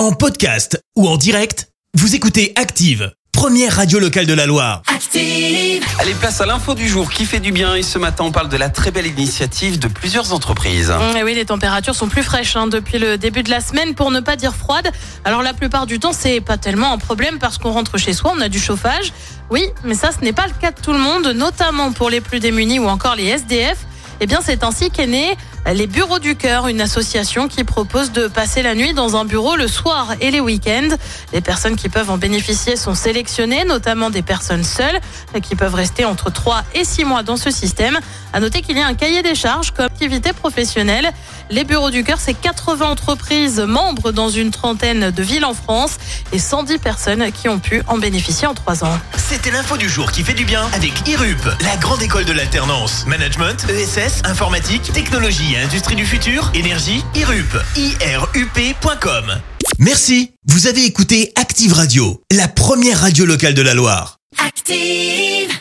En podcast ou en direct, vous écoutez Active, première radio locale de la Loire. Active. Allez, place à l'info du jour qui fait du bien. Et ce matin, on parle de la très belle initiative de plusieurs entreprises. Mmh, et oui, les températures sont plus fraîches hein, depuis le début de la semaine, pour ne pas dire froides. Alors la plupart du temps, c'est pas tellement un problème parce qu'on rentre chez soi, on a du chauffage. Oui, mais ça, ce n'est pas le cas de tout le monde, notamment pour les plus démunis ou encore les SDF. Eh bien, c'est ainsi qu'est né les Bureaux du Cœur, une association qui propose de passer la nuit dans un bureau le soir et les week-ends. Les personnes qui peuvent en bénéficier sont sélectionnées, notamment des personnes seules qui peuvent rester entre 3 et 6 mois dans ce système. À noter qu'il y a un cahier des charges comme activité professionnelle. Les Bureaux du Cœur, c'est 80 entreprises membres dans une trentaine de villes en France et 110 personnes qui ont pu en bénéficier en 3 ans. C'était l'info du jour qui fait du bien avec IRUP, la grande école de l'alternance. Management, ESS, informatique, technologie et industrie du futur, énergie, IRUP. IRUP.com. Merci. Vous avez écouté Active Radio, la première radio locale de la Loire. Active.